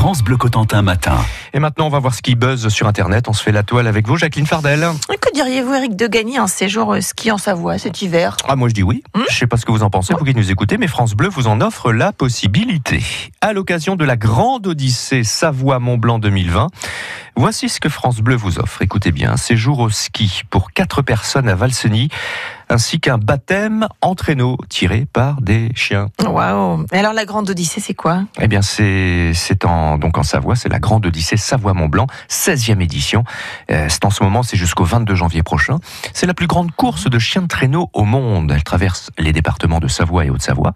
France Bleu Cotentin matin. Et maintenant, on va voir ce qui buzz sur Internet. On se fait la toile avec vous, Jacqueline Fardel. Que diriez-vous, Eric, de gagner un séjour euh, ski en Savoie cet hiver? Ah, moi je dis oui. Hmm Je sais pas ce que vous en pensez, vous qui nous écoutez, mais France Bleu vous en offre la possibilité. À l'occasion de la grande Odyssée Savoie-Mont-Blanc 2020, voici ce que France Bleu vous offre. Écoutez bien, un séjour au ski pour quatre personnes à Valseny, ainsi qu'un baptême en traîneau tiré par des chiens. Waouh Et alors, la Grande Odyssée, c'est quoi? Eh bien, c'est c'est en donc en Savoie, c'est la grande Odyssée Savoie-Mont-Blanc, 16e édition. Euh, c'est en ce moment, c'est jusqu'au 22 janvier prochain. C'est la plus grande course de chiens de traîneau au monde. Elle traverse les départements de Savoie et Haute-Savoie.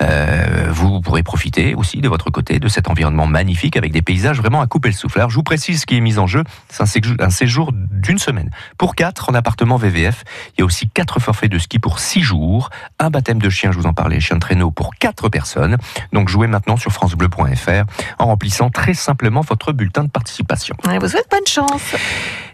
Euh, vous pourrez profiter aussi de votre côté de cet environnement magnifique avec des paysages vraiment à couper le souffle. Alors, je vous précise ce qui est mis en jeu. C'est un séjour, un séjour d'une semaine. Pour quatre en appartement VVF. Il y a aussi quatre forfaits de ski pour six jours. Un baptême de chien, je vous en parlais, chien de traîneau pour quatre personnes. Donc, jouez maintenant sur francebleu.fr en remplissant très simplement votre bulletin de participation. Vous souhaite bonne chance.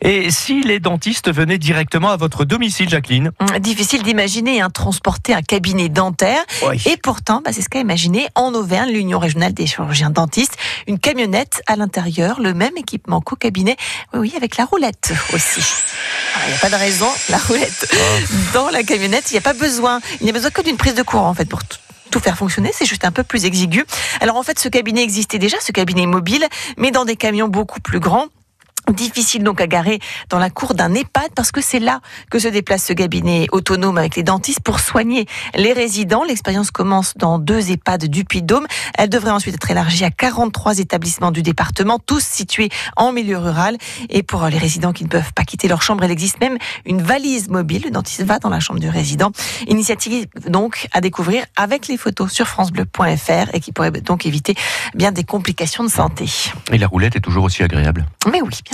Et si les dentistes venaient directement à votre domicile, Jacqueline Hum, Difficile d'imaginer hein, transporter un cabinet dentaire. Et pourtant, bah, c'est ce qu'a imaginé en Auvergne l'Union régionale des chirurgiens dentistes. Une camionnette à l'intérieur, le même équipement qu'au cabinet. Oui, oui, avec la roulette aussi. Alors, Il n'y a pas de raison, la roulette. Dans la camionnette, il n'y a pas besoin. Il n'y a besoin que d'une prise de courant, en fait, pour tout tout faire fonctionner, c'est juste un peu plus exigu. Alors en fait, ce cabinet existait déjà, ce cabinet mobile, mais dans des camions beaucoup plus grands. Difficile donc à garer dans la cour d'un EHPAD parce que c'est là que se déplace ce cabinet autonome avec les dentistes pour soigner les résidents. L'expérience commence dans deux EHPAD du Puy-de-Dôme. Elle devrait ensuite être élargie à 43 établissements du département, tous situés en milieu rural. Et pour les résidents qui ne peuvent pas quitter leur chambre, il existe même une valise mobile. Le dentiste va dans la chambre du résident. Initiative donc à découvrir avec les photos sur francebleu.fr et qui pourrait donc éviter bien des complications de santé. Et la roulette est toujours aussi agréable. Mais oui, bien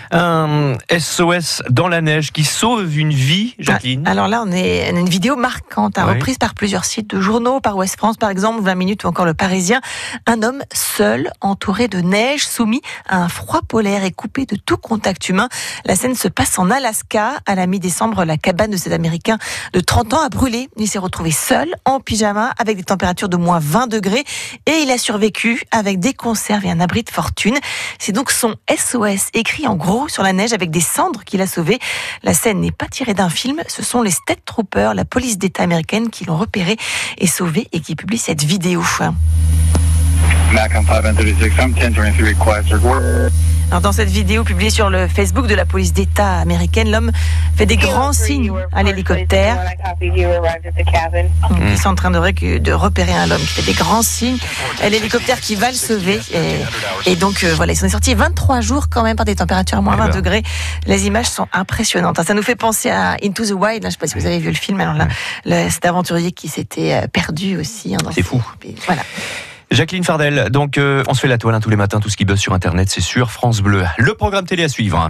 Un SOS dans la neige qui sauve une vie, Jacqueline. Alors là, on est une vidéo marquante, hein, Oui. reprise par plusieurs sites de journaux, par Ouest France par exemple, 20 minutes ou encore Le Parisien. Un homme seul, entouré de neige, soumis à un froid polaire et coupé de tout contact humain. La scène se passe en Alaska. À la mi-décembre, la cabane de cet Américain de 30 ans a brûlé. Il s'est retrouvé seul, en pyjama, avec des températures de moins 20 degrés. Et il a survécu avec des conserves et un abri de fortune. C'est donc son SOS écrit en gros sur la neige avec des cendres qu'il a sauvé. La scène n'est pas tirée d'un film, ce sont les State Troopers, la police d'État américaine, qui l'ont repéré et sauvé et qui publie cette vidéo. Mac on 536, I'm 1023 request report. Alors dans cette vidéo publiée sur le Facebook de la police d'État américaine, l'homme fait des grands signes à l'hélicoptère. Ils sont en train de, repérer un homme qui fait des grands signes. Et l'hélicoptère qui va le sauver. Et, et donc euh, voilà, ils sont sortis 23 jours quand même par des températures à moins Eh 20 ben. degrés. Les images sont impressionnantes. hein. Ça nous fait penser à Into the Wild. Je ne sais pas si vous avez vu le film. Alors là, cet aventurier qui s'était euh, perdu aussi. hein, dans C'est ces- fou. Voilà. Jacqueline Fardel, donc euh, on se fait la toile hein, tous les matins, tout ce qui buzz sur Internet, c'est sur France Bleu. Le programme télé à suivre.